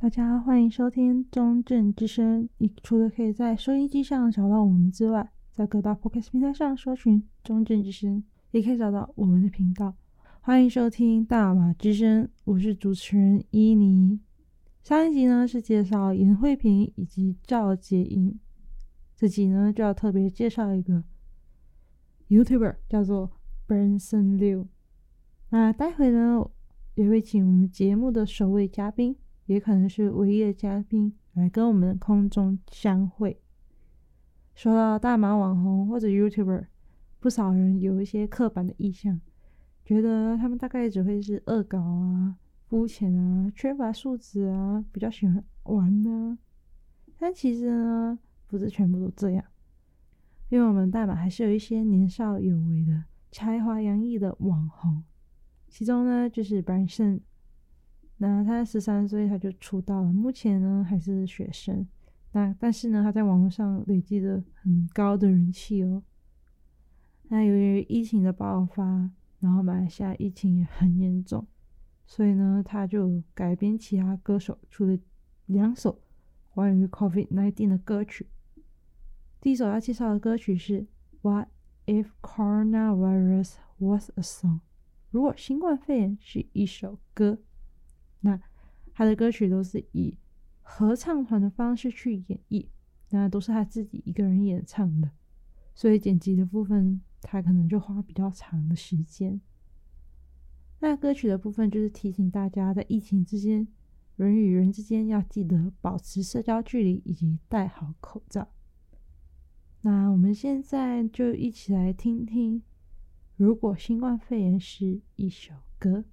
大家欢迎收听中正之声。你除了可以在收音机上找到我们之外，在各大 Podcast 平台上搜寻中正之声，也可以找到我们的频道。欢迎收听大马之声，我是主持人伊妮。上一集呢是介绍颜慧萍以及赵洁莹，这集呢就要特别介绍一个 YouTuber，叫做 Benson Liu。那待会呢也会请我们节目的首位嘉宾。也可能是唯一的嘉宾来跟我们空中相会。说到大马网红或者 YouTuber，不少人有一些刻板的印象，觉得他们大概只会是恶搞啊、肤浅啊、缺乏素质啊，比较喜欢玩呢。但其实呢，不是全部都这样，因为我们大马还是有一些年少有为的、才华洋溢的网红，其中呢就是 Benson。那他十三岁他就出道了，目前呢还是学生。那但是呢，他在网络上累积了很高的人气哦。那由于疫情的爆发，然后马来西亚疫情也很严重，所以呢，他就改编其他歌手出了两首关于 COVID-19 的歌曲。第一首要介绍的歌曲是《What If Coronavirus Was a Song》，如果新冠肺炎是一首歌。那他的歌曲都是以合唱团的方式去演绎，那都是他自己一个人演唱的，所以剪辑的部分他可能就花比较长的时间。那歌曲的部分就是提醒大家，在疫情之间，人与人之间要记得保持社交距离以及戴好口罩。那我们现在就一起来听听，如果新冠肺炎是一首歌。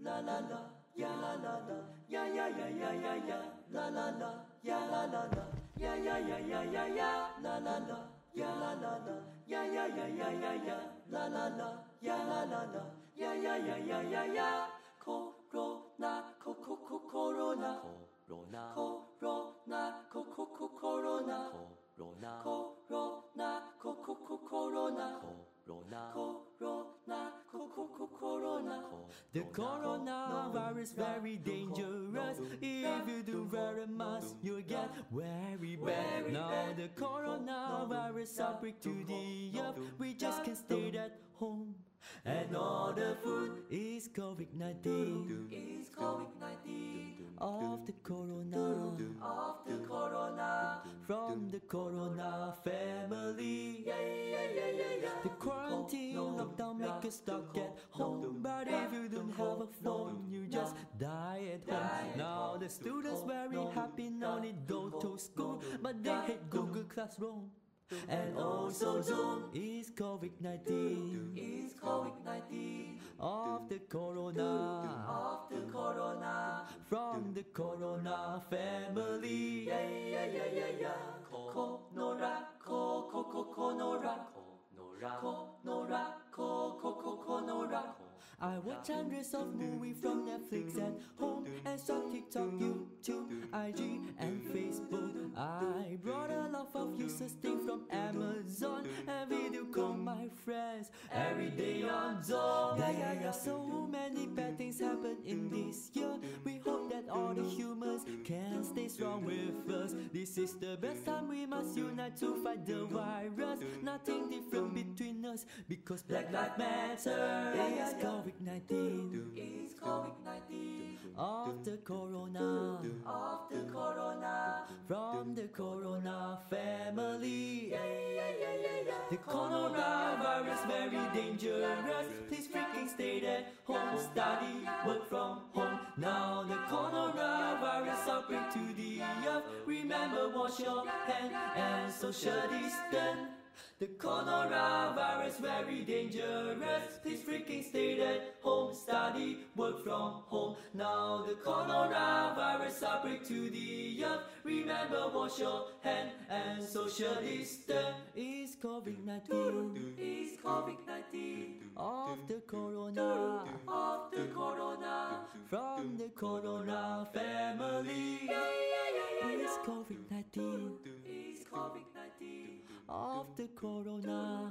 la la la, ya la la la, ya ya ya ya ya ya, la la la, ya la la la, ya ya ya ya ya ya, la la la, ya la la la, ya ya ya ya ya ya, la la la, ya la la la, ya ya ya ya ya ya, corona, co co co corona, corona, corona, co co co corona, corona, corona, co co co corona, corona, corona. The coronavirus very dangerous. If you do wear a mask, you'll get very bad. Now the coronavirus outbreak to the earth. We just can't stay at home. And all the food is COVID-19. Is COVID-19 of the corona, of the corona, from the corona family. Yeah, yeah, yeah, yeah, yeah. The quarantine lockdown make us stuck at home, but if you don't have a phone, you just die at home. Now the students very happy, now they go to school, but they hate Google Classroom. And also Zoom is COVID-19 Is COVID-19 Of the Corona. Of the Corona. From the Corona family. Yeah, yeah, yeah, yeah, yeah. Conora, co, co, co, conora Conora, co, co, co, conora I watch hundreds of movies from Netflix at home and some TikTok, YouTube, IG, and Facebook. I brought of useless things from Amazon and video call my friends every day on Zoom. Yeah, yeah, yeah. So many bad things happen in this year. We all the humans can stay strong with us. This is the best time we must unite to fight the virus. Nothing different between us because Black Lives Matter. Yeah, yeah, yeah. COVID-19 is COVID-19 of the corona of the corona from the corona family yeah, yeah, yeah, yeah, yeah. the coronavirus very dangerous please freaking stay at home study work from home now the coronavirus outbreak to the earth. Remember wash your hand and social distance the coronavirus very dangerous. Please freaking stay at home, study, work from home. Now the coronavirus outbreak to the earth. Remember, wash your hand and social distance. Uh, is COVID-19? Is COVID-19? Of the corona, of the corona, from the corona family. Yeah, yeah, yeah, yeah, Is COVID-19? the corona.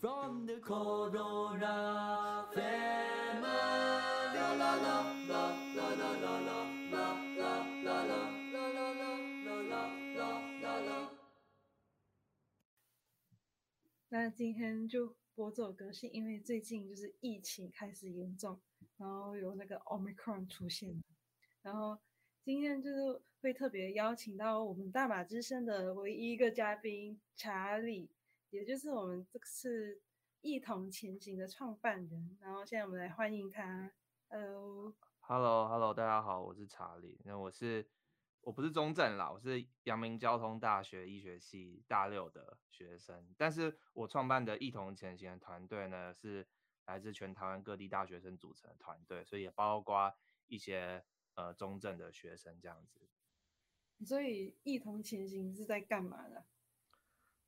From the corona family. La la la la la la la. 那今天就播这首歌，是因为最近就是疫情开始严重，然后有那个 Omicron 出现，然后今天就是会特别邀请到我们大马之声的唯一一个嘉宾查理，也就是我们这次一同前行的创办人。然后现在我们来欢迎他。Hello，Hello，Hello，大家好，我是查理。那我是。我不是中正啦，我是阳明交通大学医学系大六的学生。但是我创办的一同前行的团队呢，是来自全台湾各地大学生组成的团队，所以也包括一些呃中正的学生这样子。所以一同前行是在干嘛的？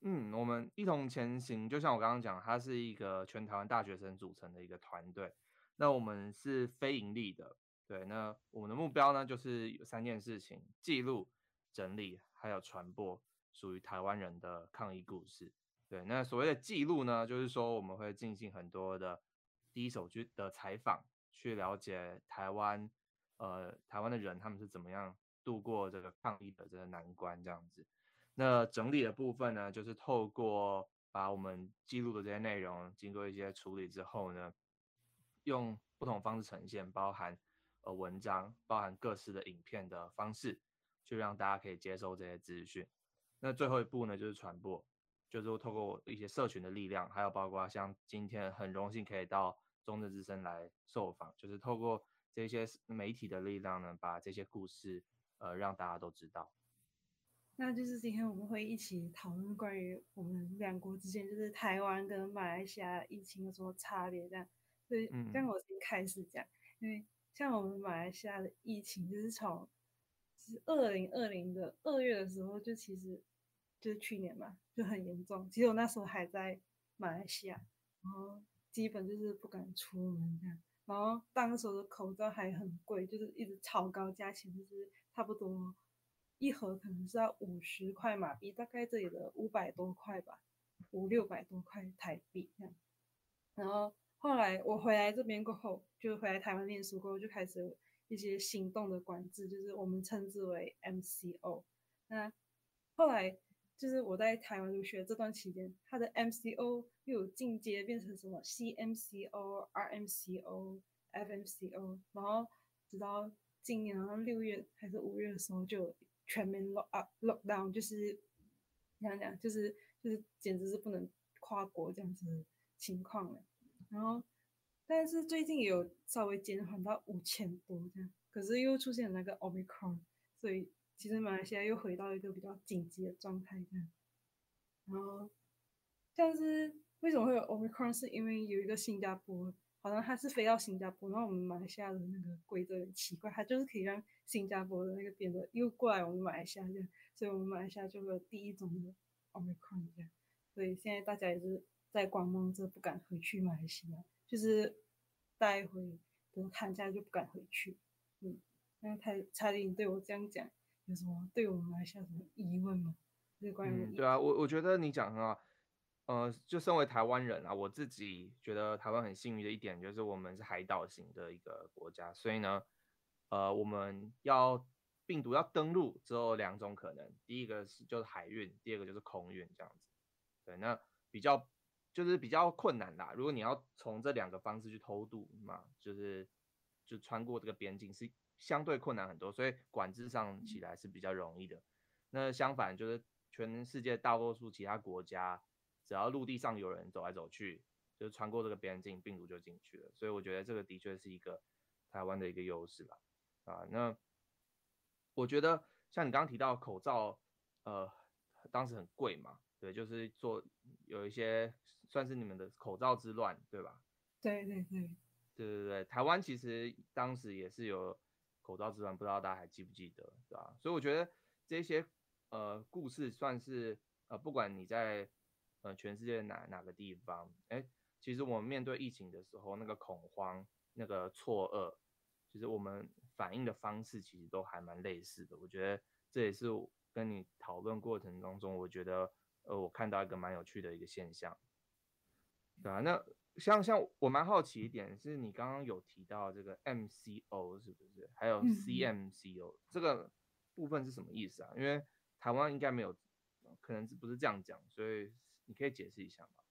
嗯，我们一同前行就像我刚刚讲，它是一个全台湾大学生组成的一个团队。那我们是非盈利的。对，那我们的目标呢，就是有三件事情：记录、整理，还有传播属于台湾人的抗疫故事。对，那所谓的记录呢，就是说我们会进行很多的第一手去的采访，去了解台湾，呃，台湾的人他们是怎么样度过这个抗疫的这个难关，这样子。那整理的部分呢，就是透过把我们记录的这些内容，经过一些处理之后呢，用不同方式呈现，包含。呃，文章包含各式的影片的方式，去让大家可以接收这些资讯。那最后一步呢，就是传播，就是透过一些社群的力量，还有包括像今天很荣幸可以到中正之声来受访，就是透过这些媒体的力量呢，把这些故事呃让大家都知道。那就是今天我们会一起讨论关于我们两国之间，就是台湾跟马来西亚疫情有什么差别这样。所以，像我先开始讲，因为。像我们马来西亚的疫情，就是从是二零二零的二月的时候，就其实就是去年嘛，就很严重。其实我那时候还在马来西亚，然后基本就是不敢出门这样。然后当时的口罩还很贵，就是一直超高价钱，就是差不多一盒可能是要五十块马币，大概这里的五百多块吧，五六百多块台币这样。然后。后来我回来这边过后，就回来台湾念书过后，就开始一些行动的管制，就是我们称之为 MCO。那后来就是我在台湾留学这段期间，它的 MCO 又有进阶变成什么 CMCO、RMCO、FMCO，然后直到今年好像六月还是五月的时候，就全面 lock up lockdown，就是你想讲，就是就是简直是不能跨国这样子的情况了。然后，但是最近也有稍微减缓到五千多这样，可是又出现了那个 Omicron，所以其实马来西亚又回到一个比较紧急的状态这样。然后，像是为什么会有 Omicron，是因为有一个新加坡，好像他是飞到新加坡，然后我们马来西亚的那个规则很奇怪，他就是可以让新加坡的那个变得又过来我们马来西亚这样，所以我们马来西亚就会有第一种的 Omicron 这样，所以现在大家也是。在观望着，不敢回去马来西亚，就是待会等寒假就不敢回去。嗯，那他查理，对我这样讲，有什么对我们来西亚什么疑问吗？就是关于、嗯、对啊，我我觉得你讲很好。呃，就身为台湾人啊，我自己觉得台湾很幸运的一点就是我们是海岛型的一个国家，所以呢，呃，我们要病毒要登陆只有两种可能，第一个是就是海运，第二个就是空运这样子。对，那比较。就是比较困难啦，如果你要从这两个方式去偷渡嘛，就是就穿过这个边境是相对困难很多，所以管制上起来是比较容易的。那相反，就是全世界大多数其他国家，只要陆地上有人走来走去，就是穿过这个边境，病毒就进去了。所以我觉得这个的确是一个台湾的一个优势吧。啊，那我觉得像你刚刚提到口罩，呃，当时很贵嘛，对，就是做有一些。算是你们的口罩之乱，对吧？对对对，对对对，台湾其实当时也是有口罩之乱，不知道大家还记不记得，对吧？所以我觉得这些呃故事算是呃，不管你在呃全世界哪哪个地方，哎，其实我们面对疫情的时候，那个恐慌、那个错愕，其实我们反应的方式其实都还蛮类似的。我觉得这也是跟你讨论过程当中，我觉得呃我看到一个蛮有趣的一个现象。对啊，那像像我蛮好奇一点，是你刚刚有提到这个 MCO 是不是？还有 CMCO、嗯、这个部分是什么意思啊？因为台湾应该没有，可能是不是这样讲，所以你可以解释一下吗？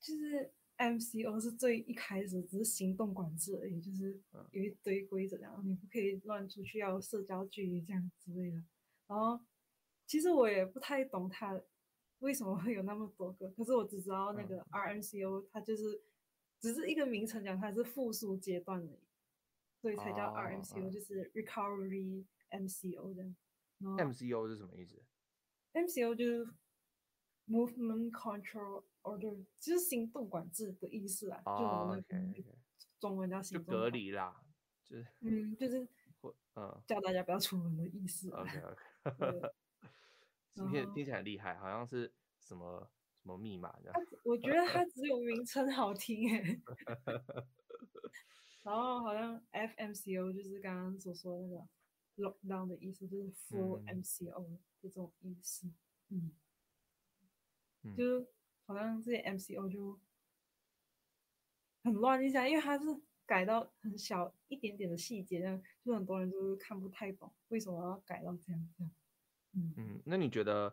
就是 MCO 是最一开始只是行动管制而已，就是有一堆规则，然后你不可以乱出去，要社交距离这样之类的。然后其实我也不太懂它为什么会有那么多个，可是我只知道那个 RMCO 它就是只是一个名称讲它是复苏阶段的，所以才叫 RMCO，就是 Recovery MCO 这样。MCO 是什么意思？MCO 就是 Movement Control Order，就是行动管制的意思啊。Oh, 就我们 okay, okay. 中文叫行动就隔离啦，就是嗯，就是嗯，叫大家不要出门的意思。OK OK，今天听起来很厉害，好像是什么什么密码这样。我觉得它只有名称好听哎。然后好像 FMCO 就是刚刚所说的那个。Lockdown 的意思就是 full MCO 这种意思，嗯，嗯，就好像这些 MCO 就很乱一下，因为它是改到很小一点点的细节，这样就很多人就是看不太懂为什么要改到这样这样。嗯嗯，那你觉得，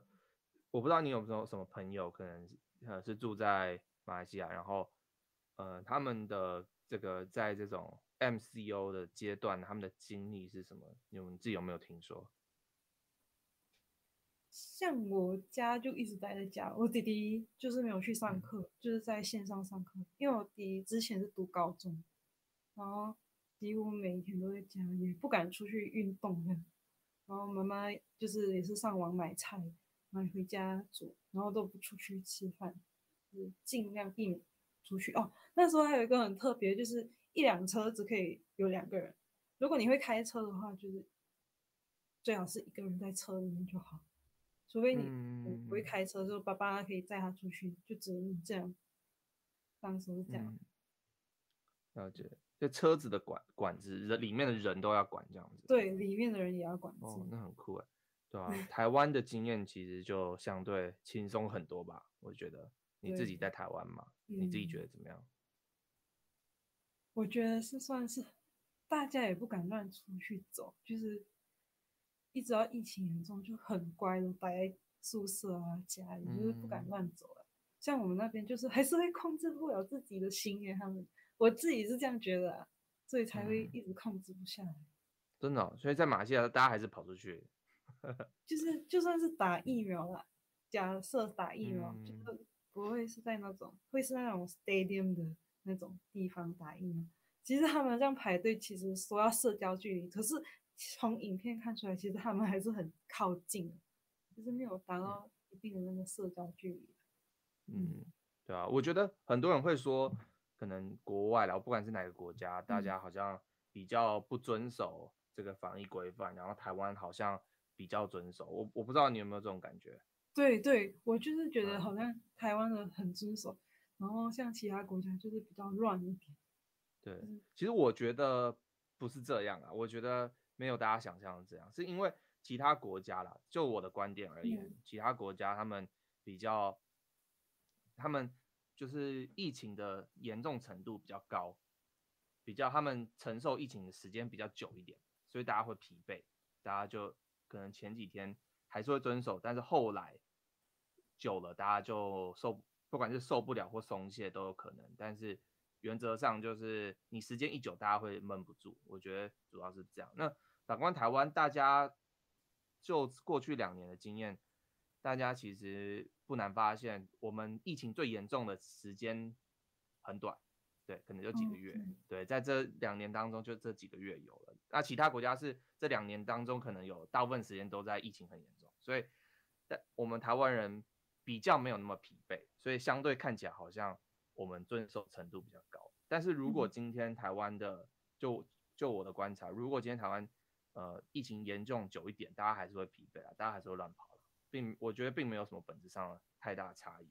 我不知道你有没有什么朋友可能呃是住在马来西亚，然后呃他们的这个在这种。MCO 的阶段，他们的经历是什么？你们自己有没有听说？像我家就一直待在家，我弟弟就是没有去上课，嗯、就是在线上上课。因为我弟弟之前是读高中，然后几乎每一天都在家，也不敢出去运动。然后妈妈就是也是上网买菜，买回家煮，然后都不出去吃饭，就是尽量避免出去。哦，那时候还有一个很特别，就是。一辆车只可以有两个人，如果你会开车的话，就是最好是一个人在车里面就好。除非你不会开车，就爸爸可以载他出去，就只能这样。当时是这样。嗯、了解，就车子的管管子，人里面的人都要管这样子。对，里面的人也要管。哦，那很酷哎，对吧、啊？台湾的经验其实就相对轻松很多吧？我觉得你自己在台湾嘛，你自己觉得怎么样？我觉得是算是，大家也不敢乱出去走，就是一直到疫情严重就很乖的待在宿舍啊家里，就是不敢乱走了。像我们那边就是还是会控制不了自己的心耶，他们我自己是这样觉得啊，所以才会一直控制不下来。真的哦，所以在马来西亚大家还是跑出去，就是就算是打疫苗了，假设打疫苗，就是不会是在那种会是那种 stadium 的。那种地方打疫苗，其实他们这样排队，其实说要社交距离，可是从影片看出来，其实他们还是很靠近，就是没有达到一定的那个社交距离。嗯，对啊，我觉得很多人会说，可能国外啦，不管是哪个国家，大家好像比较不遵守这个防疫规范，然后台湾好像比较遵守。我我不知道你有没有这种感觉？对对，我就是觉得好像台湾的很遵守。然后像其他国家就是比较乱一点。对，其实我觉得不是这样啊，我觉得没有大家想象的这样，是因为其他国家啦，就我的观点而言，嗯、其他国家他们比较，他们就是疫情的严重程度比较高，比较他们承受疫情的时间比较久一点，所以大家会疲惫，大家就可能前几天还是会遵守，但是后来久了，大家就受。不管是受不了或松懈都有可能，但是原则上就是你时间一久，大家会闷不住。我觉得主要是这样。那反观台湾，大家就过去两年的经验，大家其实不难发现，我们疫情最严重的时间很短，对，可能就几个月。对，在这两年当中，就这几个月有了。那其他国家是这两年当中，可能有大部分时间都在疫情很严重，所以但我们台湾人。比较没有那么疲惫，所以相对看起来好像我们遵守程度比较高。但是如果今天台湾的，就就我的观察，如果今天台湾呃疫情严重久一点，大家还是会疲惫啊，大家还是会乱跑，并我觉得并没有什么本质上的太大的差异。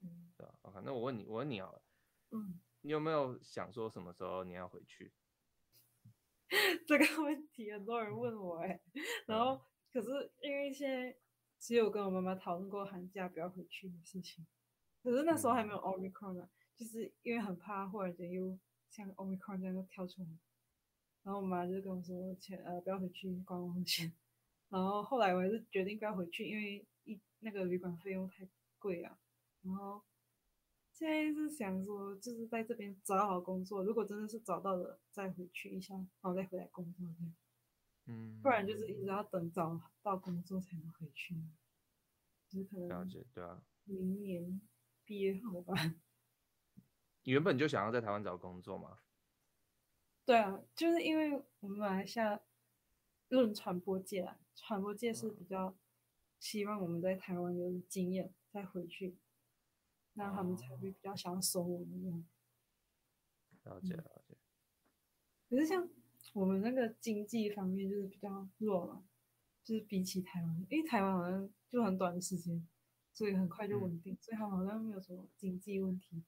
嗯，对吧？OK，那我问你，我问你好了，嗯，你有没有想说什么时候你要回去？这个问题很多人问我哎，然后可是因为现在。只有跟我妈妈讨论过寒假不要回去的事情，可是那时候还没有 Omicron 呢，就是因为很怕忽然间又像 Omicron 这样又跳出来，然后我妈就跟我说，钱呃不要回去观光钱，然后后来我还是决定不要回去，因为一那个旅馆费用太贵啊，然后现在是想说，就是在这边找好工作，如果真的是找到了，再回去一下，然后再回来工作这样。嗯，不然就是一直要等找到工作才能回去。就是可能了解，对啊。明年毕业后吧。你原本就想要在台湾找工作吗？对啊，就是因为我们马来西亚论传播界啊，传播界是比较希望我们在台湾有经验再回去，那他们才会比较想要收我们这样。了解了解。可是像我们那个经济方面就是比较弱嘛，就是比起台湾，因为台湾好像就很短的时间，所以很快就稳定，嗯、所以他们好像没有什么经济问题。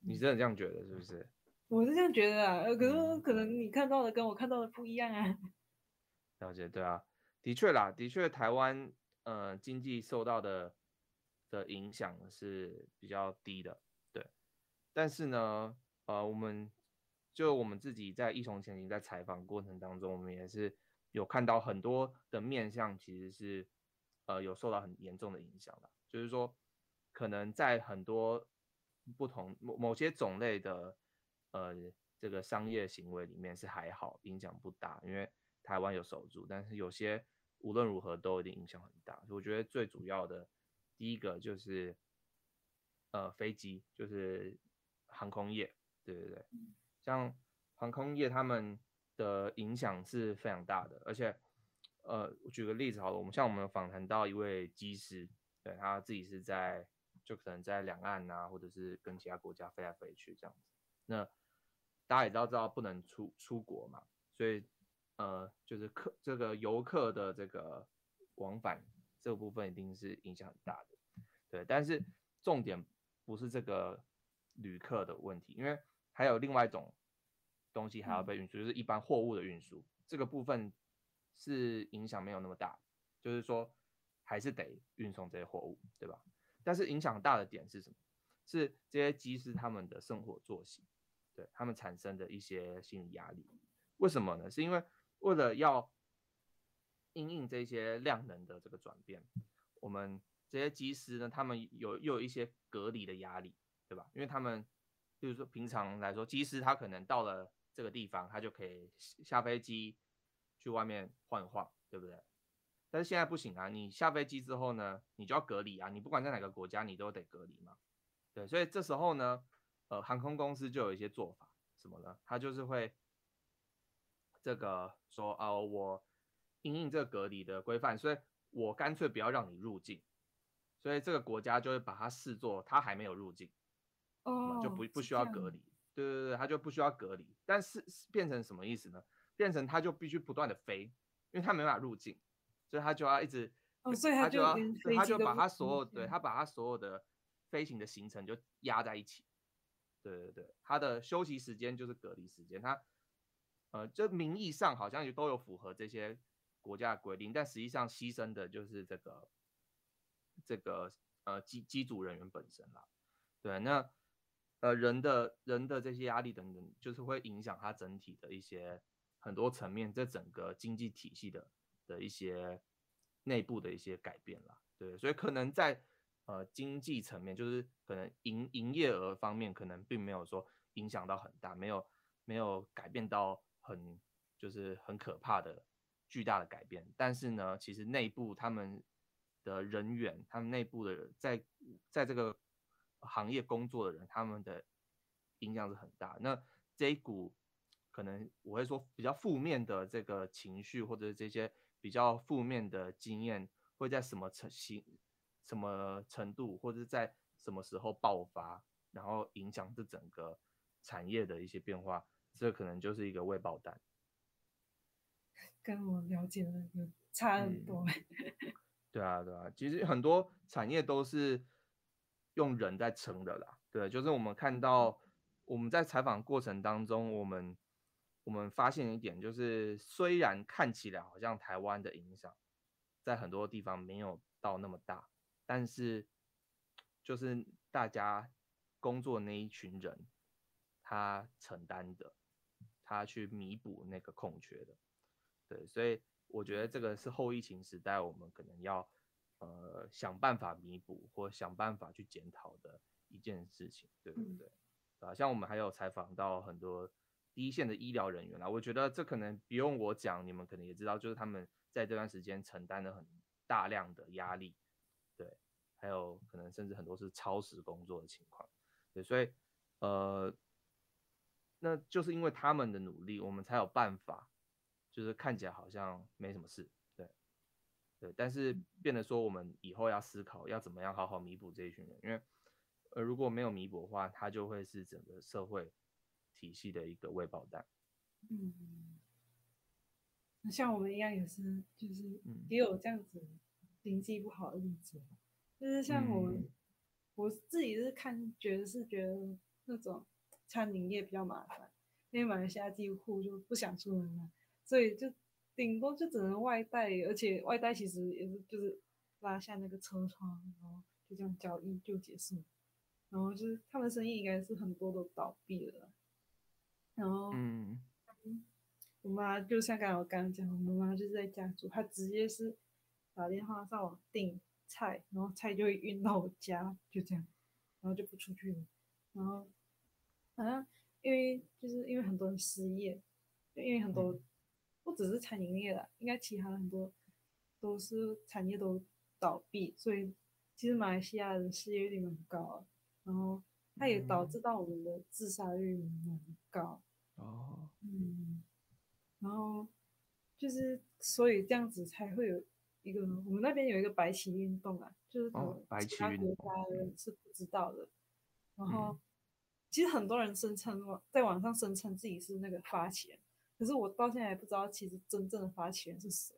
你真的这样觉得是不是？我是这样觉得啊，可是可能你看到的跟我看到的不一样啊。了解，对啊，的确啦，的确台湾呃经济受到的的影响是比较低的，对。但是呢，呃，我们就我们自己在一同前行在采访过程当中，我们也是有看到很多的面向其实是呃有受到很严重的影响的，就是说可能在很多。不同某某些种类的，呃，这个商业行为里面是还好，影响不大，因为台湾有守住。但是有些无论如何都有点影响很大。我觉得最主要的第一个就是，呃，飞机就是航空业，对对对，像航空业他们的影响是非常大的。而且，呃，我举个例子好了，我们像我们访谈到一位机师，对，他自己是在。就可能在两岸啊，或者是跟其他国家飞来飞去这样子。那大家也都知道不能出出国嘛，所以呃，就是客这个游客的这个往返这个部分一定是影响很大的。对，但是重点不是这个旅客的问题，因为还有另外一种东西还要被运输，就是一般货物的运输。这个部分是影响没有那么大，就是说还是得运送这些货物，对吧？但是影响大的点是什么？是这些机师他们的生活作息，对他们产生的一些心理压力。为什么呢？是因为为了要因应这些量能的这个转变，我们这些机师呢，他们有又有一些隔离的压力，对吧？因为他们就是说平常来说，机师他可能到了这个地方，他就可以下飞机去外面晃一晃，对不对？但是现在不行啊！你下飞机之后呢，你就要隔离啊！你不管在哪个国家，你都得隔离嘛。对，所以这时候呢，呃，航空公司就有一些做法，什么呢？他就是会这个说啊，我因应这个隔离的规范，所以我干脆不要让你入境，所以这个国家就会把它视作他还没有入境，哦，就不不需要隔离。对对对，他就不需要隔离。但是变成什么意思呢？变成他就必须不断的飞，因为他没办法入境。所以他就要一直，哦、所以他就要，他就把他所有，对，他把他所有的飞行的行程就压在一起，对对对，他的休息时间就是隔离时间，他，呃，就名义上好像也都有符合这些国家的规定，但实际上牺牲的就是这个，这个呃机机组人员本身啦，对，那呃人的人的这些压力等等，就是会影响他整体的一些很多层面，这整个经济体系的。的一些内部的一些改变啦，对，所以可能在呃经济层面，就是可能营营业额方面，可能并没有说影响到很大，没有没有改变到很就是很可怕的巨大的改变。但是呢，其实内部他们的人员，他们内部的人在在这个行业工作的人，他们的影响是很大。那这一股可能我会说比较负面的这个情绪，或者是这些。比较负面的经验会在什么程度、什么程度，或者在什么时候爆发，然后影响这整个产业的一些变化，这可能就是一个未爆弹。跟我了解的有差很多。嗯。对啊，对啊，其实很多产业都是用人在撑的啦。对，就是我们看到我们在采访过程当中，我们。我们发现一点，就是虽然看起来好像台湾的影响在很多地方没有到那么大，但是就是大家工作那一群人，他承担的，他去弥补那个空缺的，对，所以我觉得这个是后疫情时代我们可能要呃想办法弥补或想办法去检讨的一件事情，对不对？啊、嗯，像我们还有采访到很多第一线的医疗人员啦，我觉得这可能不用我讲，你们可能也知道，就是他们在这段时间承担了很大量的压力，对，还有可能甚至很多是超时工作的情况，对，所以呃，那就是因为他们的努力，我们才有办法，就是看起来好像没什么事。对，对但是变得说，我们以后要思考要怎么样好好弥补这一群人，因为呃如果没有弥补的话，他就会是整个社会体系的一个未爆弹。嗯，那像我们一样也是，就是也有这样子经济不好的例子，嗯、就是像我我自己是看觉得是觉得那种餐饮业比较麻烦，因为马来西亚几乎就不想出门了，所以就。顶多就只能外带，而且外带其实也是就是拉下那个车窗，然后就这样交易就结束。然后就是他们生意应该是很多都倒闭了。然后，嗯，我妈就像刚才我刚刚讲，我妈妈就是在家煮，她直接是打电话上网订菜，然后菜就会运到我家，就这样，然后就不出去了。然后好像因为就是因为很多人失业，就因为很多。不只是餐饮业的，应该其他很多都是产业都倒闭，所以其实马来西亚的失业率蛮高，然后它也导致到我们的自杀率蛮高。哦，嗯，然后就是所以这样子才会有一个我们那边有一个白旗运动啊，就是可能其他国家人是不知道的。然后其实很多人声称在网上声称自己是那个发起人。可是我到现在还不知道，其实真正的发起人是谁。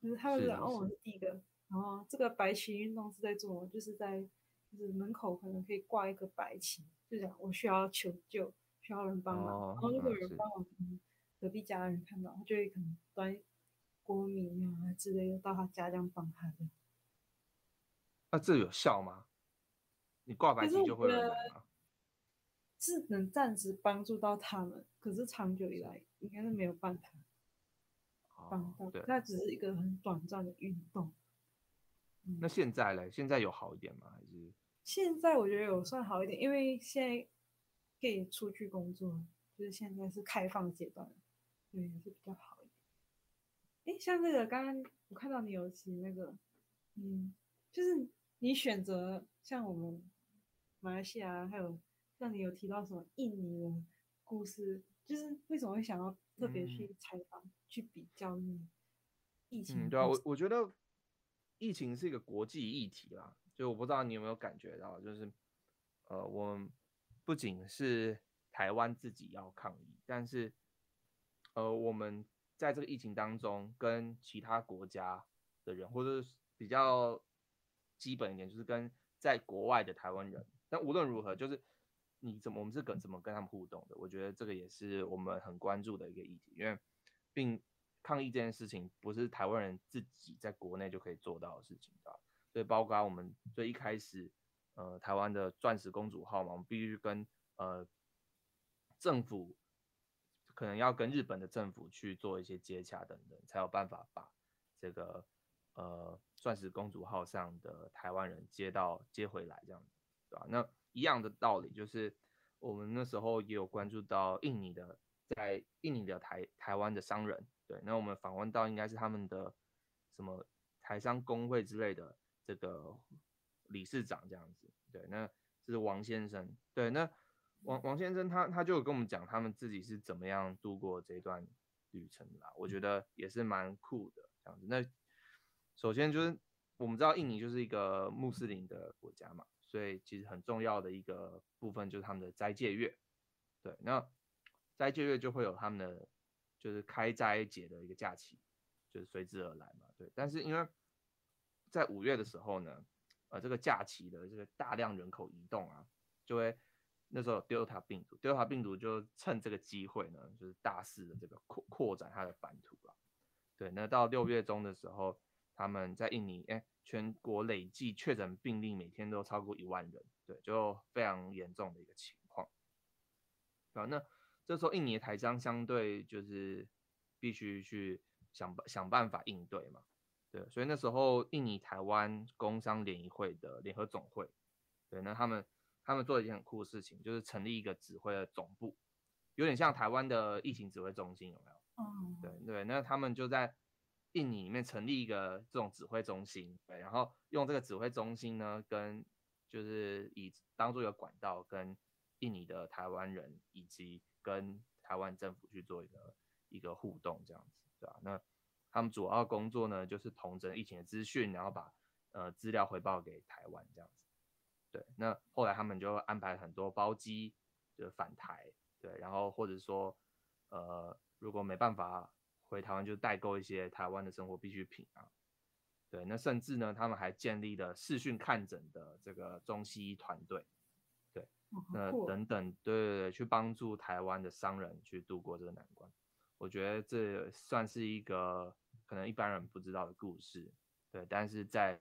就是他们讲，哦，我是第一个。然后这个白旗运动是在做，就是在就是门口可能可以挂一个白旗，就讲我需要求救，需要人帮忙。哦、然后如果有人帮忙，隔壁家人看到，他就会可能端锅米啊之类的到他家这样帮他的。那这有效吗？你挂白旗就会有人吗？是能暂时帮助到他们，可是长久以来应该是没有办法帮到。那、哦、只是一个很短暂的运动。那现在嘞？现在有好一点吗？还是？现在我觉得有算好一点，因为现在可以出去工作，就是现在是开放阶段，对，也是比较好一点。哎，像这个刚刚我看到你有写那个，嗯，就是你选择像我们马来西亚还有。像你有提到什么印尼的故事，就是为什么会想要特别去采访、嗯、去比较呢？疫情、嗯、对啊，我我觉得疫情是一个国际议题啦，就我不知道你有没有感觉到，就是呃，我们不仅是台湾自己要抗疫，但是呃，我们在这个疫情当中跟其他国家的人，或者是比较基本一点，就是跟在国外的台湾人，但无论如何，就是。你怎么我们是跟怎么跟他们互动的？我觉得这个也是我们很关注的一个议题，因为并抗议这件事情不是台湾人自己在国内就可以做到的事情，对吧？所以包括我们最一开始，呃，台湾的钻石公主号嘛，我们必须跟呃政府，可能要跟日本的政府去做一些接洽等等，才有办法把这个呃钻石公主号上的台湾人接到接回来，这样子，对吧？那一样的道理，就是我们那时候也有关注到印尼的，在印尼的台台湾的商人，对，那我们访问到应该是他们的什么台商工会之类的这个理事长这样子，对，那这是王先生，对，那王王先生他他就有跟我们讲他们自己是怎么样度过这段旅程啦，我觉得也是蛮酷的这样子。那首先就是我们知道印尼就是一个穆斯林的国家嘛。所以其实很重要的一个部分就是他们的斋戒月，对，那斋戒月就会有他们的就是开斋节的一个假期，就是随之而来嘛，对。但是因为在五月的时候呢，呃，这个假期的这个大量人口移动啊，就会那时候 Delta 病毒，Delta 病毒就趁这个机会呢，就是大肆的这个扩扩展它的版图了，对。那到六月中的时候，他们在印尼，哎。全国累计确诊病例每天都超过一万人，对，就非常严重的一个情况。啊，那这时候印尼的台商相对就是必须去想想办法应对嘛，对，所以那时候印尼台湾工商联谊会的联合总会，对，那他们他们做了一件很酷的事情，就是成立一个指挥的总部，有点像台湾的疫情指挥中心，有没有？嗯，对对，那他们就在印尼里面成立一个这种指挥中心，对，然后用这个指挥中心呢，跟就是以当做一个管道，跟印尼的台湾人以及跟台湾政府去做一个一个互动，这样子，对吧？那他们主要工作呢，就是统整疫情的资讯，然后把呃资料回报给台湾，这样子。对，那后来他们就安排很多包机就返台，对，然后或者说呃如果没办法回台湾，就代购一些台湾的生活必需品啊。对，那甚至呢，他们还建立了视讯看诊的这个中西医团队，对，那等等，对对对，去帮助台湾的商人去度过这个难关。我觉得这算是一个可能一般人不知道的故事，对，但是在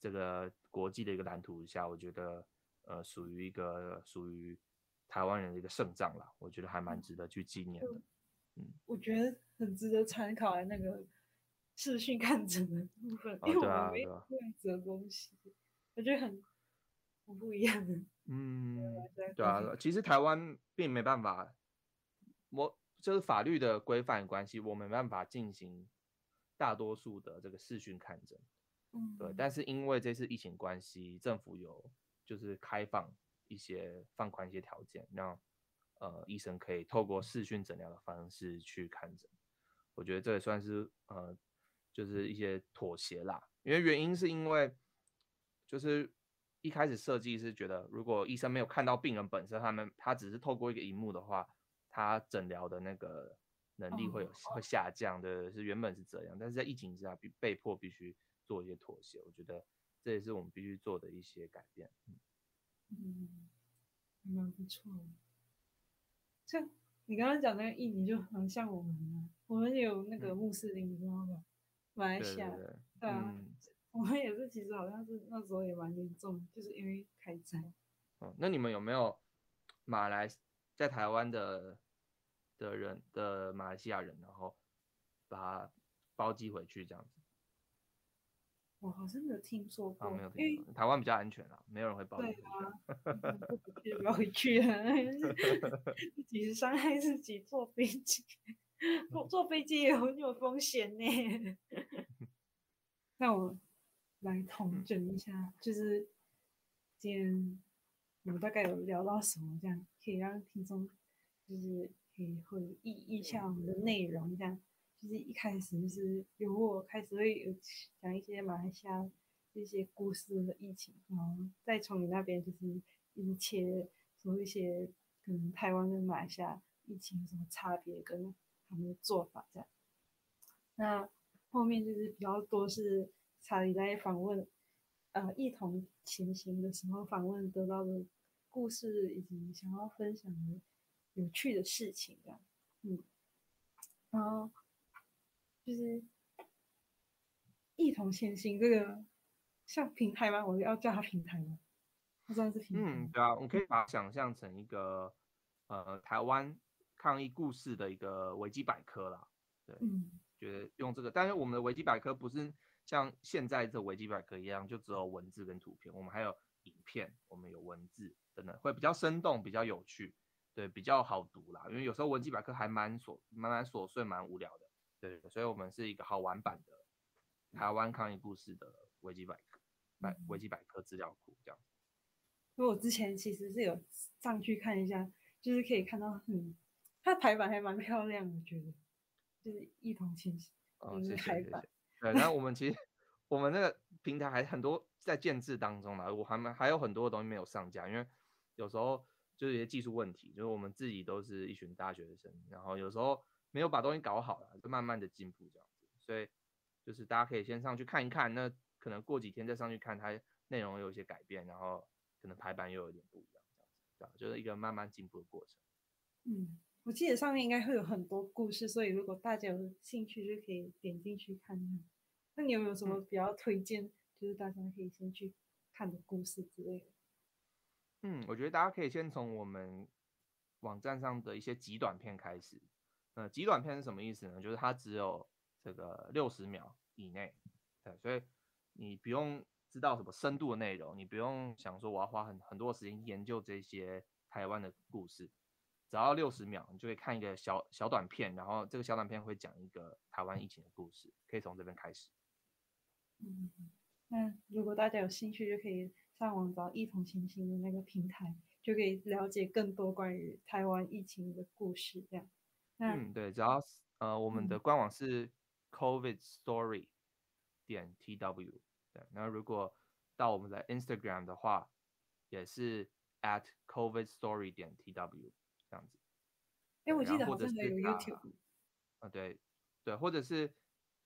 这个国际的一个蓝图下，我觉得呃属于一个属于台湾人的一个胜仗啦，我觉得还蛮值得去纪念的。嗯，我觉得很值得参考的那个视讯看诊的部分，因为我们没有这样子的东西，我觉得很很不一样的。嗯，对啊，其实台湾并没办法，我。就是法律的规范关系，我没办法进行大多数的这个视讯看诊，嗯，对。但是因为这次疫情关系，政府有就是开放一些放宽一些条件，让呃医生可以透过视讯诊疗的方式去看诊。我觉得这也算是呃就是一些妥协啦，因为原因是因为就是一开始设计是觉得，如果医生没有看到病人本身，他们他只是透过一个荧幕的话。他诊疗的那个能力会有会下降的，是原本是这样，但是在疫情之下，被被迫必须做一些妥协。我觉得这也是我们必须做的一些改变。嗯，蛮不错。像你刚刚讲那个印尼就很像我们啊，我们有那个穆斯林，你知道吗？马来西亚，对，对，对，对啊，嗯，我们也是，其实好像是那时候也蛮严重，就是因为开战。哦，那你们有没有马来在台湾的？的人的马来西亚人，然后把他包机回去这样子。我好像没有听说过，啊、没有听说。台湾比较安全啊，没有人会包机。对啊，不要回去啊，自己伤害自己坐飞机，坐坐飞机也很有风险呢。那我来统整一下，嗯、就是今天我们大概有聊到什么，这样可以让听众就是。可以回忆一下我们的内容，这样就是一开始就是由我开始会有讲一些马来西亚一些故事的疫情，然后再从你那边就是一切说一些可能台湾跟马来西亚疫情有什么差别跟他们的做法这样。那后面就是比较多是查理在访问呃一同前行的时候访问得到的故事以及想要分享的。有趣的事情，这样，嗯，然后就是一同前行这个像平台吗？我要叫它平台吗？它算是平台。嗯，对啊，我可以把它想象成一个呃台湾抗疫故事的一个维基百科啦。对，嗯，觉得用这个，但是我们的维基百科不是像现在这维基百科一样，就只有文字跟图片，我们还有影片，我们有文字等等，会比较生动，比较有趣。对，比较好读啦，因为有时候文基百科还蛮琐、蛮蛮琐碎、蛮无聊的。对，所以我们是一个好玩版的台湾抗疫故事的维基百科，百维基百科资料库这样。因为我之前其实是有上去看一下，就是可以看到很，它排版还蛮漂亮，我觉得，就是一同前行。哦，谢谢谢谢。对，然后我们其实我们那个平台还很多在建制当中嘛，我还蛮还有很多东西没有上架，因为有时候。就是一些技术问题，就是我们自己都是一群大学生，然后有时候没有把东西搞好了，就慢慢的进步这样子。所以就是大家可以先上去看一看，那可能过几天再上去看，它内容有一些改变，然后可能排版又有点不一样，这样子，对就是一个慢慢进步的过程。嗯，我记得上面应该会有很多故事，所以如果大家有兴趣就可以点进去看看。那你有没有什么比较推荐，嗯、就是大家可以先去看的故事之类的？嗯，我觉得大家可以先从我们网站上的一些极短片开始。呃，极短片是什么意思呢？就是它只有这个六十秒以内，对，所以你不用知道什么深度的内容，你不用想说我要花很很多时间研究这些台湾的故事，只要六十秒，你就可以看一个小小短片，然后这个小短片会讲一个台湾疫情的故事，可以从这边开始。嗯，那如果大家有兴趣，就可以上网找一同前行的那个平台，就可以了解更多关于台湾疫情的故事。这样，嗯，对，只要呃，我们的官网是 COVID Story 点 T W。对，那如果到我们的 Instagram 的话，也是 at COVID Story 点 T W 这样子。哎、欸，我记得好像有 YouTube。啊，对，对，或者是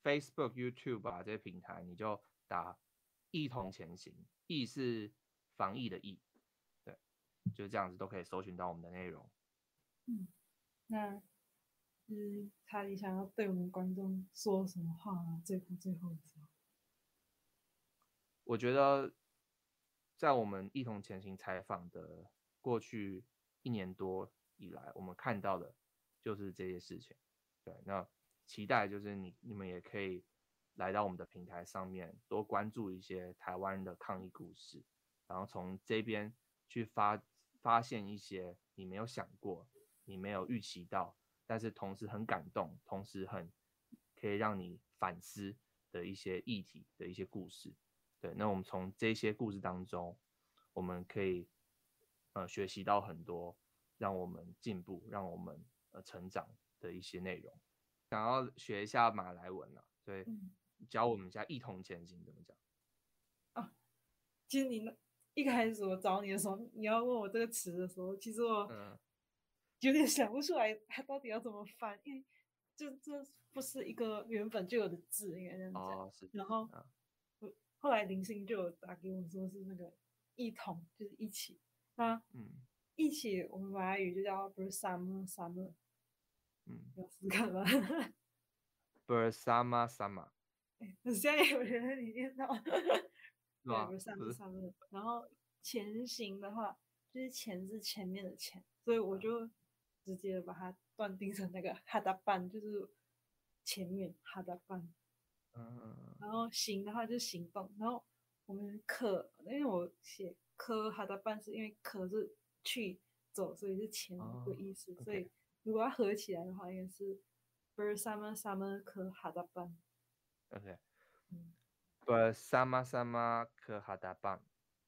Facebook、YouTube 啊这些平台，你就打“一同前行”，“疫”是防疫的“疫”，对，就这样子都可以搜寻到我们的内容。嗯，那嗯，他你想要对我们观众说什么话啊？最后，最后的时候。我觉得，在我们一同前行采访的过去一年多以来，我们看到的就是这些事情。对，那期待就是你你们也可以来到我们的平台上面，多关注一些台湾的抗疫故事，然后从这边去发发现一些你没有想过、你没有预期到，但是同时很感动、同时很可以让你反思的一些议题的一些故事。对，那我们从这些故事当中，我们可以呃学习到很多，让我们进步、让我们呃成长的一些内容。想要学一下马来文了，对，教我们一下“一同前行”怎么讲？啊，其实你那一开始我找你的时候，你要问我这个词的时候，其实我有点想不出来它到底要怎么翻，因为这这不是一个原本就有的字，应该这样讲。哦，是。然后。啊后来林星就有打给我说是那个一同，就是一起。那嗯，一起我们马来语就叫 bersama-sama。嗯，bersama-sama。哎，现在有人你念到。对，bersama-sama。然后前行的话，就是前是前面的前，所以我就直接把它断定成那个 hadapan，就是前面 hadapan。嗯，然后行的话就是行动，然后我们可，因为我写科哈达班是因为可是去走，所以是前的意思.所以如果要合起来的话，应该是 bersama-sama ke hadapan。OK，嗯，bersama-sama ke hadapan。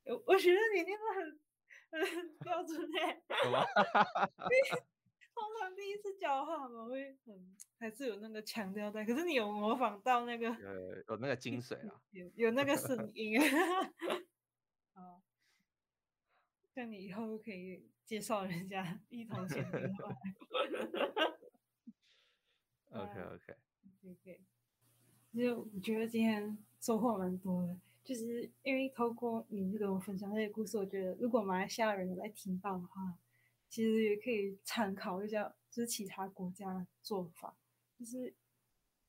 我我觉得你念的很很标准诶。第一次讲话嘛，会很还是有那个强调在，可是你有模仿到那个，有有那个精髓啊，有有那个声 音啊，像你以后可以介绍人家一同前行的话，OK OK OK，其实我觉得今天收获蛮多的，就是因为透过你跟我分享这些故事，我觉得如果马来西亚人有来听到的话。其实也可以参考一下，就是其他国家的做法，就是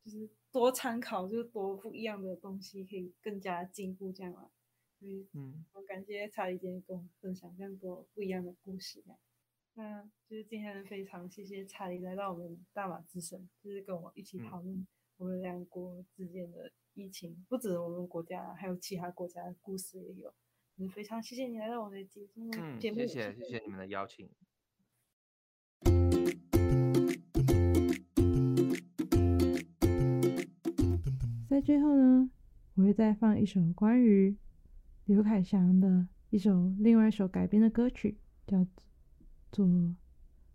就是多参考，就是多不一样的东西，可以更加进步这样啊。所以，嗯，我感谢查理今天跟我分享这样多不一样的故事。那就是今天非常谢谢查理来到我们大马之声，就是跟我一起讨论我们两国之间的疫情，嗯、不止我们国家，还有其他国家的故事也有。嗯，非常谢谢你来到我们的节目，嗯，谢谢谢谢你们的邀请。在最后呢，我会再放一首关于刘凯翔的一首另外一首改编的歌曲，叫做《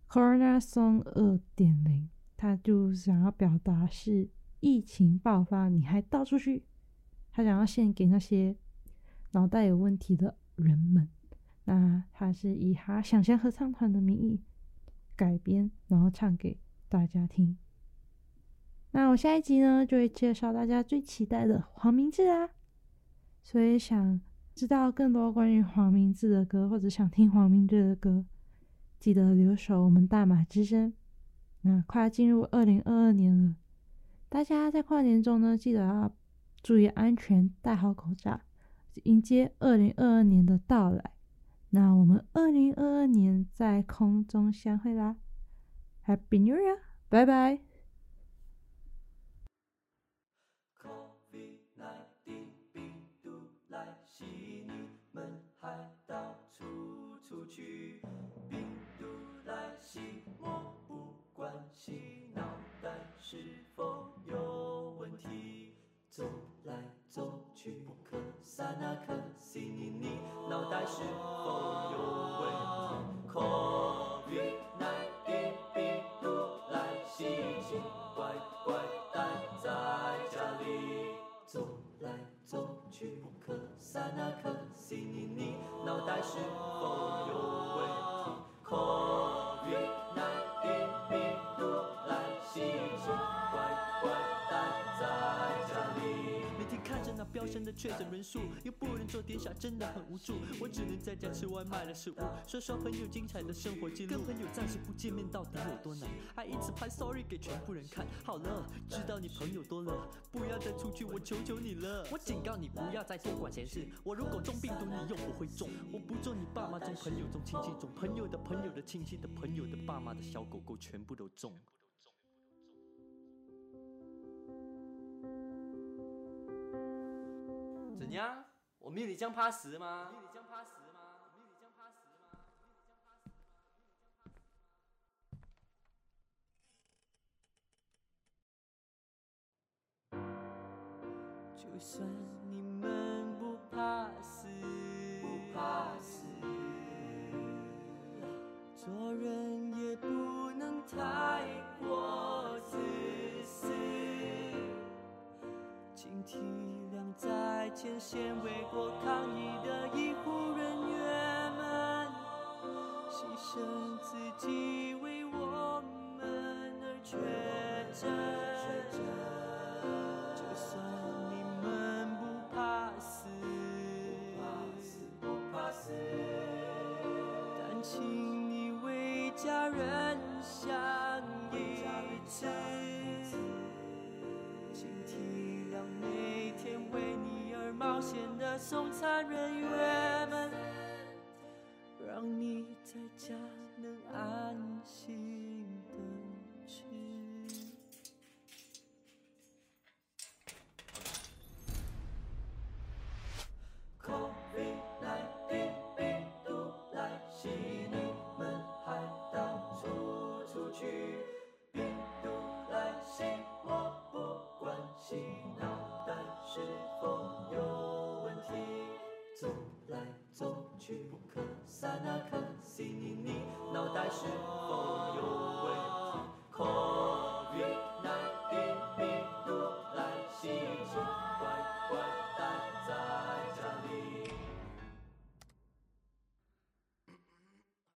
Corona Song 二点零》。他就想要表达是疫情爆发，你还到处去，他想要献给那些脑袋有问题的人们。那他是以他想象合唱团的名义改编，然后唱给大家听。那我下一集呢，就会介绍大家最期待的黄明志啊，所以想知道更多关于黄明志的歌，或者想听黄明志的歌，记得留守我们大马之声。那快要进入二零二二年了，大家在跨年中呢，记得要注意安全，戴好口罩，迎接二零二二年的到来。那我们二零二二年在空中相会啦，Happy New Year，拜拜。西，我不关心脑袋是否有问题，走来走去，不可萨纳克西尼尼，脑袋是否有问题，空运来的病毒来西西，乖乖待在家里，走来走去，不可萨纳克西尼尼，脑袋是否有。飙升的确诊人数，又不能做点啥，真的很无助。我只能在家吃外卖的食物，刷刷朋友精彩的生活记录。跟朋友暂时不见面到底有多难？还一直拍 sorry 给全部人看。好了，知道你朋友多了，不要再出去，我求求你了。我警告你不要再多管闲事。我如果中病毒，你又不会中。我不中，你爸妈中，朋友中，亲戚中，朋友的朋友的亲戚的朋友的爸妈的小狗狗全部都中。怎样？我命你将怕死吗？迷你将怕死吗？迷你将怕死吗？就算你们不怕死，不怕死，做人也不能太过自私，在前线为国抗疫的医护人员们，牺牲自己为我们而全险的去不可。刹那刻，吸引你，脑袋是否有？